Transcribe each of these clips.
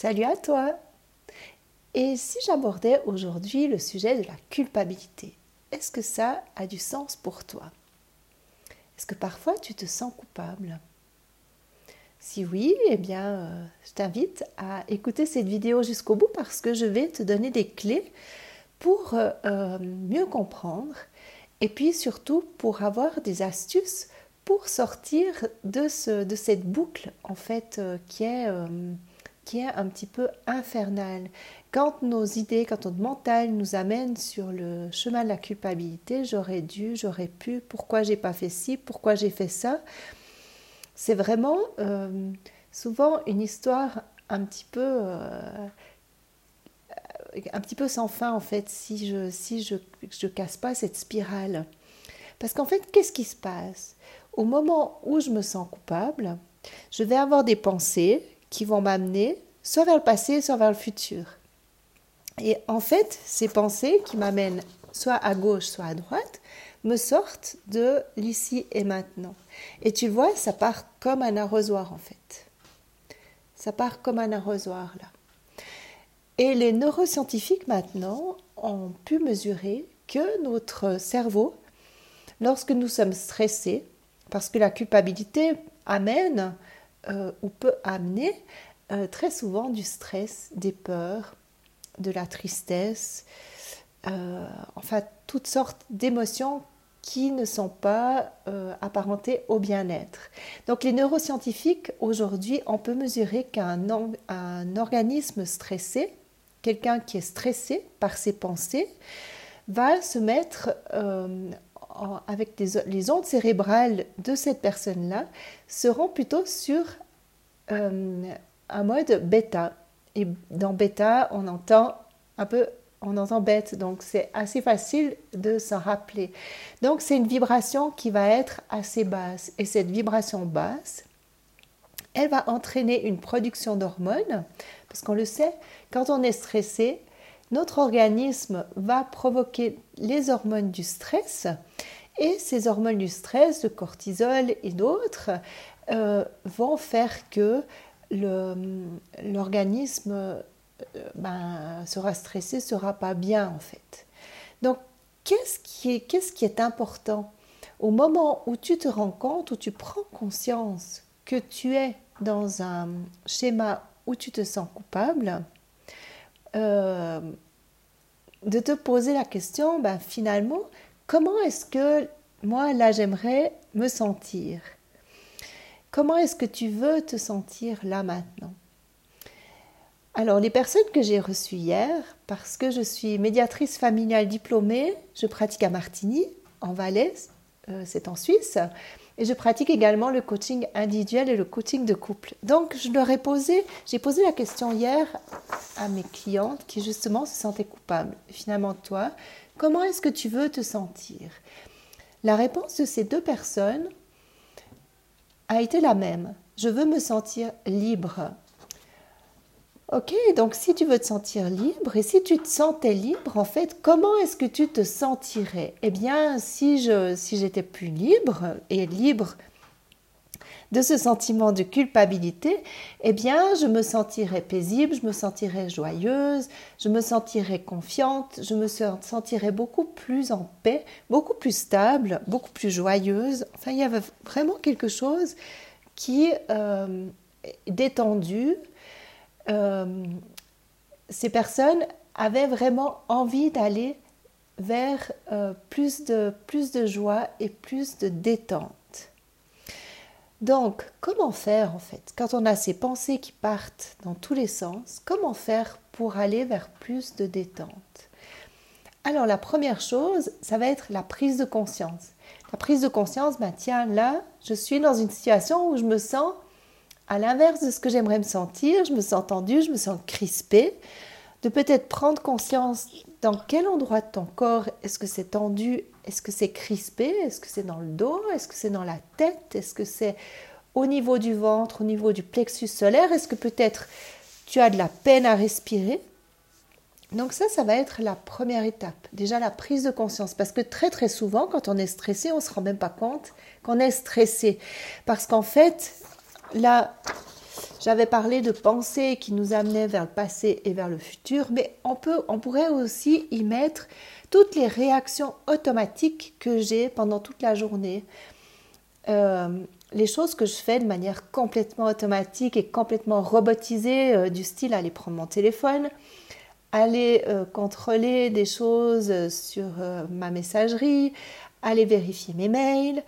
Salut à toi. Et si j'abordais aujourd'hui le sujet de la culpabilité, est-ce que ça a du sens pour toi? Est-ce que parfois tu te sens coupable? Si oui, eh bien, euh, je t'invite à écouter cette vidéo jusqu'au bout parce que je vais te donner des clés pour euh, euh, mieux comprendre et puis surtout pour avoir des astuces pour sortir de, ce, de cette boucle en fait qui est qui est un petit peu infernal. Quand nos idées, quand notre mental nous amène sur le chemin de la culpabilité, j'aurais dû, j'aurais pu, pourquoi j'ai pas fait ci, pourquoi j'ai fait ça, c'est vraiment euh, souvent une histoire un petit peu euh, un petit peu sans fin en fait si je si je je casse pas cette spirale. Parce qu'en fait, qu'est-ce qui se passe? Au moment où je me sens coupable, je vais avoir des pensées qui vont m'amener soit vers le passé, soit vers le futur. Et en fait, ces pensées qui m'amènent soit à gauche, soit à droite, me sortent de l'ici et maintenant. Et tu vois, ça part comme un arrosoir en fait. Ça part comme un arrosoir là. Et les neuroscientifiques maintenant ont pu mesurer que notre cerveau, lorsque nous sommes stressés, parce que la culpabilité amène euh, ou peut amener euh, très souvent du stress, des peurs, de la tristesse, euh, enfin toutes sortes d'émotions qui ne sont pas euh, apparentées au bien-être. Donc les neuroscientifiques, aujourd'hui, on peut mesurer qu'un un organisme stressé, quelqu'un qui est stressé par ses pensées, va se mettre avec les, ondes cérébrales de cette personne-là, seront plutôt sur un mode bêta. Et dans bêta, on entend un peu, on entend bête, donc c'est assez facile de s'en rappeler. Donc c'est une vibration qui va être assez basse. Et cette vibration basse, elle va entraîner une production d'hormones, parce qu'on le sait, quand on est stressé, notre organisme va provoquer les hormones du stress, et ces hormones du stress, le cortisol et d'autres, euh, vont faire que l'organisme euh, ben, sera stressé, sera pas bien en fait. Donc, qu'est-ce qui est, qu'est-ce qui est important? Au moment où tu te rends compte, où tu prends conscience que tu es dans un schéma où tu te sens coupable, euh, de te poser la question, ben, finalement, comment est-ce que moi, là, j'aimerais me sentir? Comment est-ce que tu veux te sentir là maintenant? Alors, les personnes que j'ai reçues hier, parce que je suis médiatrice familiale diplômée, je pratique à Martigny, en Valais, euh, c'est en Suisse, et je pratique également le coaching individuel et le coaching de couple. Donc, je leur ai posé, j'ai posé la question hier à mes clientes qui justement se sentaient coupables. Finalement, toi, comment est-ce que tu veux te sentir? La réponse de ces deux personnes a été la même. Je veux me sentir libre. Ok, donc si tu veux te sentir libre et si tu te sentais libre, en fait, comment est-ce que tu te sentirais? Eh bien, si je si j'étais plus libre et libre de ce sentiment de culpabilité, eh bien, je me sentirais paisible, je me sentirais joyeuse, je me sentirais confiante, je me sentirais beaucoup plus en paix, beaucoup plus stable, beaucoup plus joyeuse. Enfin, il y avait vraiment quelque chose qui euh, détendu. Euh, ces personnes avaient vraiment envie d'aller vers euh, plus, de, plus de joie et plus de détente. Donc, comment faire en fait? Quand on a ces pensées qui partent dans tous les sens, comment faire pour aller vers plus de détente? Alors, la première chose, ça va être la prise de conscience. La prise de conscience, ben tiens, là, je suis dans une situation où je me sens à l'inverse de ce que j'aimerais me sentir, je me sens tendue, je me sens crispée, de peut-être prendre conscience dans quel endroit de ton corps est-ce que c'est tendu, est-ce que c'est crispé, est-ce que c'est dans le dos, est-ce que c'est dans la tête, est-ce que c'est au niveau du ventre, au niveau du plexus solaire, est-ce que peut-être tu as de la peine à respirer? Donc ça, ça va être la première étape. Déjà la prise de conscience. Parce que très très souvent, quand on est stressé, on ne se rend même pas compte qu'on est stressé. Parce qu'en fait, là, J'avais parlé de pensées qui nous amenaient vers le passé et vers le futur, mais on, pourrait aussi y mettre toutes les réactions automatiques que j'ai pendant toute la journée. Euh, les choses que je fais de manière complètement automatique et complètement robotisée, euh, du style aller prendre mon téléphone, aller euh, contrôler des choses sur ma messagerie, aller vérifier mes mails,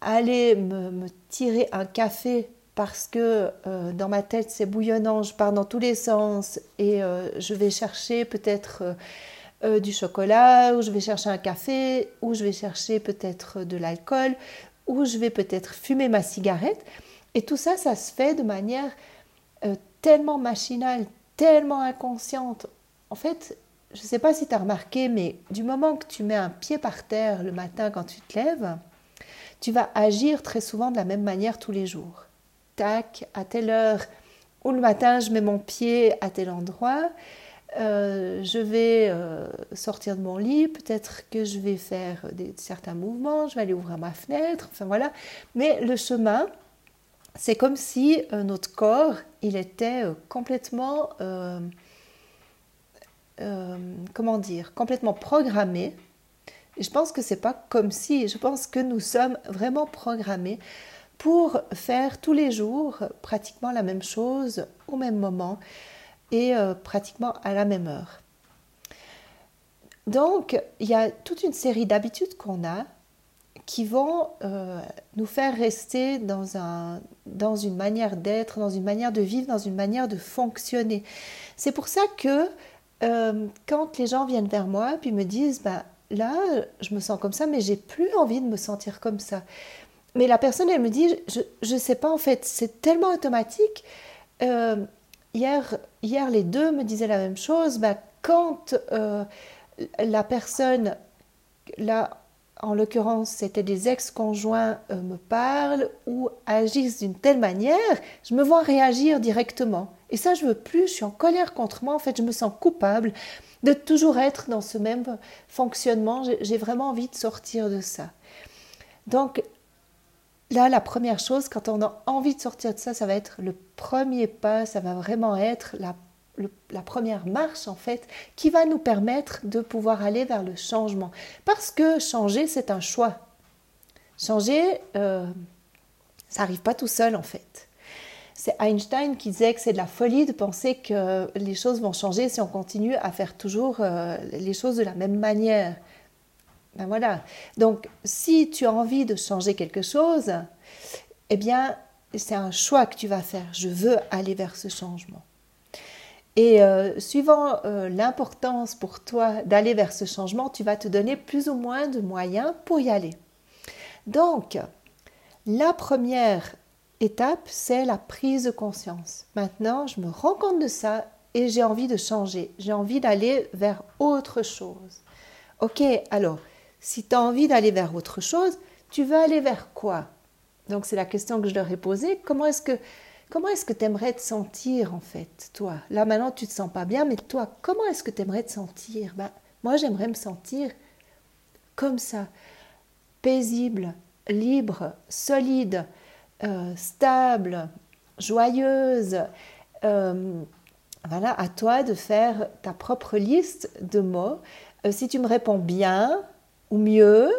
aller me, tirer un café parce que dans ma tête c'est bouillonnant, je pars dans tous les sens et je vais chercher peut-être euh, du chocolat, ou je vais chercher un café, ou je vais chercher peut-être de l'alcool, ou je vais peut-être fumer ma cigarette. Et tout ça, ça se fait de manière euh, tellement machinale, tellement inconsciente. En fait, je ne sais pas si tu as remarqué, mais du moment que tu mets un pied par terre le matin quand tu te lèves, tu vas agir très souvent de la même manière tous les jours. Tac, à telle heure, ou le matin, je mets mon pied à tel endroit, euh, je vais euh, sortir de mon lit, peut-être que je vais faire certains mouvements, je vais aller ouvrir ma fenêtre, enfin voilà. Mais le chemin, c'est comme si euh, notre corps, il était complètement, comment dire, complètement programmé. Et je pense que c'est pas comme si, je pense que nous sommes vraiment programmés pour faire tous les jours pratiquement la même chose au même moment et euh, pratiquement à la même heure. Donc, il y a toute une série d'habitudes qu'on a qui vont euh, nous faire rester dans, un, dans une manière d'être, dans une manière de vivre, dans une manière de fonctionner. C'est pour ça que euh, quand les gens viennent vers moi puis me disent, ben, là, je me sens comme ça, mais j'ai plus envie de me sentir comme ça. Mais la personne, elle me dit, je ne sais pas en fait, c'est tellement automatique hier, hier, les deux me disaient la même chose. Bah, quand euh, la personne, là, en l'occurrence, c'était des ex-conjoints, euh, me parlent ou agissent d'une telle manière, je me vois réagir directement. Et ça, je veux plus, je suis en colère contre moi, en fait, je me sens coupable de toujours être dans ce même fonctionnement. J'ai vraiment envie de sortir de ça. Donc, Là, la première chose, quand on a envie de sortir de ça, ça va être le premier pas, ça va vraiment être la, première marche, en fait, qui va nous permettre de pouvoir aller vers le changement. Parce que changer, c'est un choix. Changer, euh, ça n'arrive pas tout seul, en fait. C'est Einstein qui disait que c'est de la folie de penser que les choses vont changer si on continue à faire toujours euh, les choses de la même manière. Ben voilà. Donc, si tu as envie de changer quelque chose, eh bien, c'est un choix que tu vas faire. Je veux aller vers ce changement. Et euh, suivant euh, l'importance pour toi d'aller vers ce changement, tu vas te donner plus ou moins de moyens pour y aller. Donc, la première étape, c'est la prise de conscience. Maintenant, je me rends compte de ça et j'ai envie de changer. J'ai envie d'aller vers autre chose. Ok, alors, si tu as envie d'aller vers autre chose, tu veux aller vers quoi? Donc c'est la question que je leur ai posée. Comment est-ce que comment tu aimerais te sentir en fait, toi? Là maintenant tu te sens pas bien, mais toi, comment est-ce que tu aimerais te sentir? Ben, Moi j'aimerais me sentir comme ça, paisible, libre, solide, euh, stable, joyeuse. Euh, voilà, à toi de faire ta propre liste de mots. Euh, si tu me réponds bien, mieux,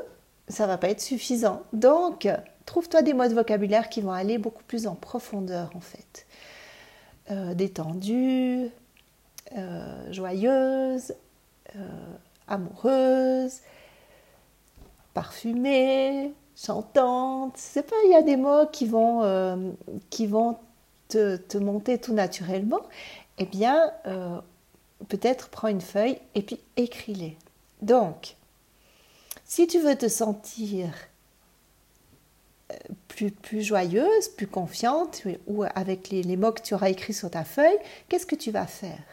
ça va pas être suffisant. Donc, trouve-toi des mots de vocabulaire qui vont aller beaucoup plus en profondeur en fait. Euh, détendue, euh, joyeuse, euh, amoureuse, parfumée, chantante. C'est pas, il y a des mots qui vont, qui vont te, te, monter tout naturellement. Eh bien, peut-être prends une feuille et puis écris-les. Donc, si tu veux te sentir euh, plus, plus joyeuse, plus confiante, ou avec les, mots que tu auras écrits sur ta feuille, qu'est-ce que tu vas faire?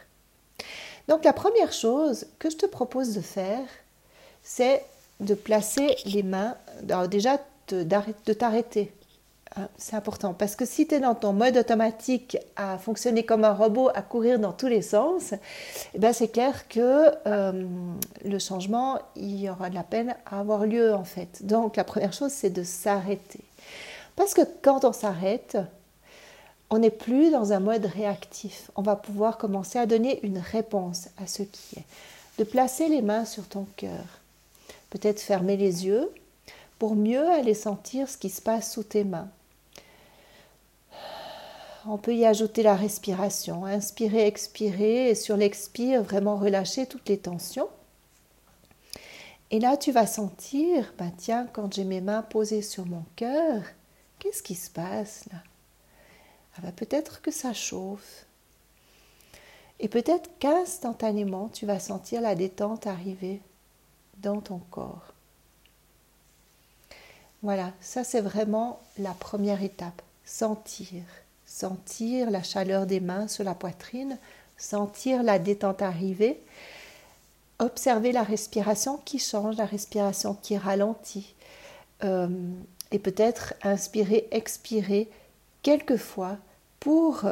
Donc la première chose que je te propose de faire, c'est de placer les mains, déjà de t'arrêter c'est important parce que si tu es dans ton mode automatique à fonctionner comme un robot, à courir dans tous les sens, eh ben c'est clair que euh, le changement, il y aura de la peine à avoir lieu en fait. Donc la première chose, c'est de s'arrêter. Parce que quand on s'arrête, on n'est plus dans un mode réactif. On va pouvoir commencer à donner une réponse à ce qui est. De placer les mains sur ton cœur. Peut-être fermer les yeux pour mieux aller sentir ce qui se passe sous tes mains. On peut y ajouter la respiration. Inspirer, expirer et sur l'expire, vraiment relâcher toutes les tensions. Et là, tu vas sentir, bah tiens, quand j'ai mes mains posées sur mon cœur, qu'est-ce qui se passe là? Ah bah, Peut-être que ça chauffe. Et peut-être qu'instantanément, tu vas sentir la détente arriver dans ton corps. Voilà, ça c'est vraiment la première étape. Sentir. Sentir la chaleur des mains sur la poitrine, sentir la détente arriver observer la respiration qui change, la respiration qui ralentit. Euh, et peut-être inspirer, expirer quelquefois pour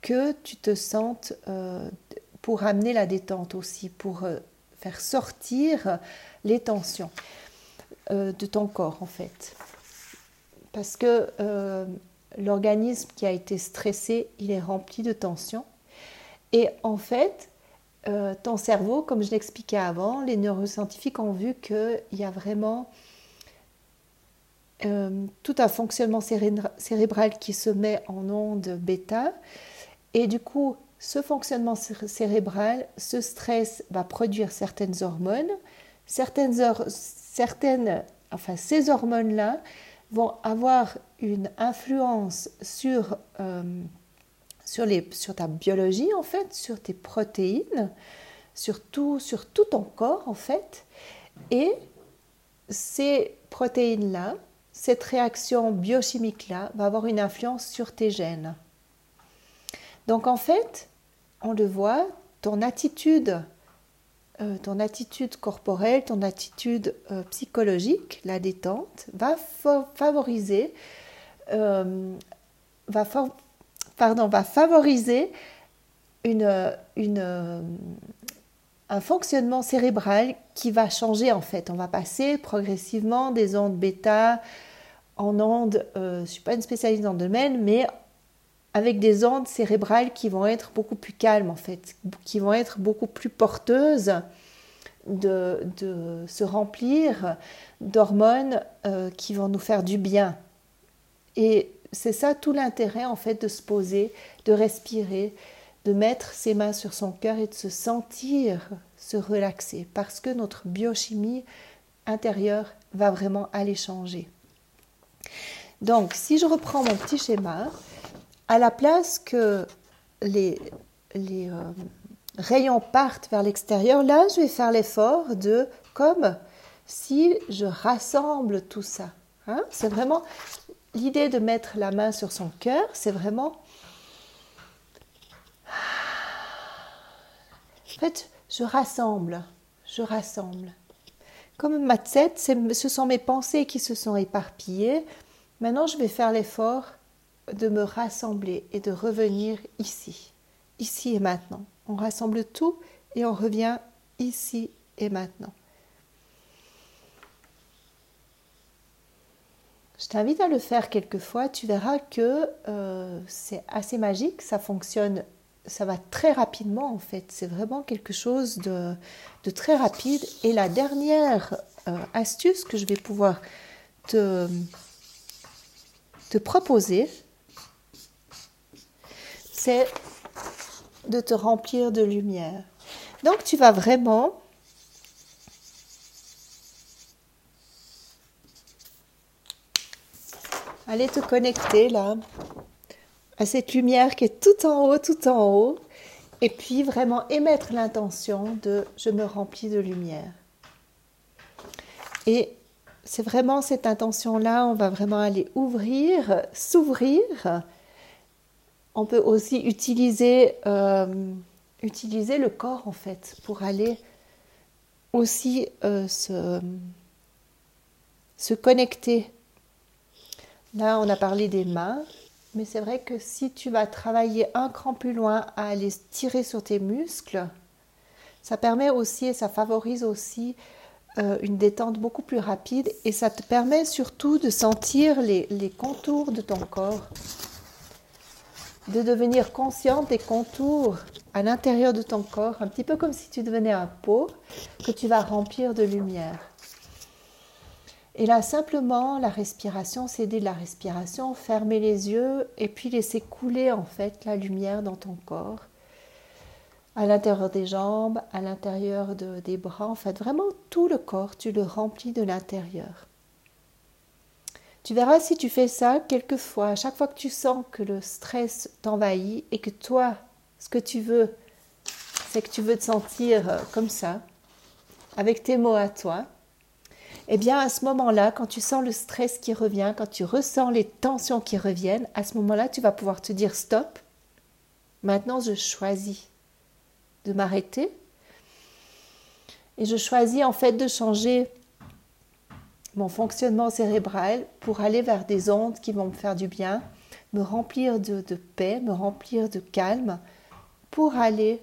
que tu te sentes, euh, pour amener la détente aussi, pour euh, faire sortir les tensions de ton corps en fait. Parce que l'organisme qui a été stressé, il est rempli de tensions. Et en fait, euh, ton cerveau, comme je l'expliquais avant, les neuroscientifiques ont vu qu'il y a vraiment euh, tout un fonctionnement cérébral qui se met en onde bêta. Et du coup, ce fonctionnement cérébral, ce stress va produire certaines hormones. Certaines, certaines enfin, ces hormones-là vont avoir une influence sur euh, sur, les, sur ta biologie en fait, sur tes protéines, sur tout, sur tout ton corps en fait. Et ces protéines-là, cette réaction biochimique-là va avoir une influence sur tes gènes. Donc en fait, on le voit, ton attitude, euh, ton attitude corporelle, ton attitude euh, psychologique, la détente, va favoriser, euh, va favoriser un fonctionnement cérébral qui va changer en fait. On va passer progressivement des ondes bêta en ondes, je ne suis pas une spécialiste dans le domaine, mais avec des ondes cérébrales qui vont être beaucoup plus calmes en fait, qui vont être beaucoup plus porteuses de, de se remplir d'hormones euh, qui vont nous faire du bien. Et c'est ça tout l'intérêt en fait de se poser, de respirer, de mettre ses mains sur son cœur et de se sentir se relaxer parce que notre biochimie intérieure va vraiment aller changer. Donc, si je reprends mon petit schéma, à la place que les, euh, rayons partent vers l'extérieur, là, je vais faire l'effort de comme si je rassemble tout ça. Hein. C'est vraiment l'idée de mettre la main sur son cœur, c'est vraiment... En fait, je rassemble, je rassemble. Comme ma tête, ce sont mes pensées qui se sont éparpillées. Maintenant, je vais faire l'effort de me rassembler et de revenir ici, ici et maintenant. On rassemble tout et on revient ici et maintenant. Je t'invite à le faire quelquefois, tu verras que euh, c'est assez magique, ça fonctionne, ça va très rapidement en fait, c'est vraiment quelque chose de, très rapide. Et la dernière euh, astuce que je vais pouvoir te, te proposer, c'est de te remplir de lumière. Donc tu vas vraiment Allez te connecter là à cette lumière qui est tout en haut, tout en haut. Et puis vraiment émettre l'intention de je me remplis de lumière. Et c'est vraiment cette intention-là, on va vraiment aller ouvrir, s'ouvrir. On peut aussi utiliser, euh, utiliser le corps en fait pour aller aussi euh, se, connecter Là, on a parlé des mains, mais c'est vrai que si tu vas travailler un cran plus loin à aller tirer sur tes muscles, ça permet aussi et ça favorise aussi euh, une détente beaucoup plus rapide et ça te permet surtout de sentir les, contours de ton corps. De devenir consciente des contours à l'intérieur de ton corps, un petit peu comme si tu devenais un pot que tu vas remplir de lumière. Et là, simplement, la respiration, s'aider de la respiration, fermer les yeux et puis laisser couler en fait la lumière dans ton corps, à l'intérieur des jambes, à l'intérieur des bras, en fait, vraiment tout le corps, tu le remplis de l'intérieur. Tu verras si tu fais ça quelquefois, à chaque fois que tu sens que le stress t'envahit et que toi, ce que tu veux, c'est que tu veux te sentir euh, comme ça, avec tes mots à toi, eh bien à ce moment-là, quand tu sens le stress qui revient, quand tu ressens les tensions qui reviennent, à ce moment-là, tu vas pouvoir te dire stop. Maintenant, je choisis de m'arrêter et je choisis en fait de changer mon fonctionnement cérébral pour aller vers des ondes qui vont me faire du bien, me remplir de, paix, me remplir de calme, pour aller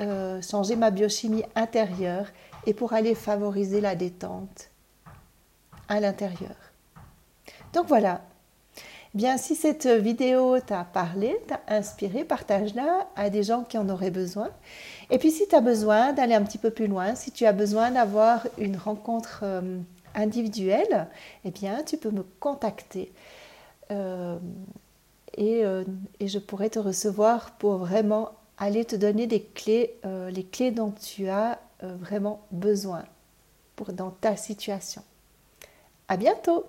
euh, changer ma biochimie intérieure et pour aller favoriser la détente à l'intérieur. Donc voilà. Eh bien, si cette vidéo t'a parlé, t'a inspiré, partage-la à des gens qui en auraient besoin. Et puis, si tu as besoin d'aller un petit peu plus loin, si tu as besoin d'avoir une rencontre euh, individuelle, eh bien, tu peux me contacter. Euh, et, euh, et, je pourrais te recevoir pour vraiment aller te donner des clés, euh, les clés dont tu as vraiment besoin pour, dans ta situation. À bientôt!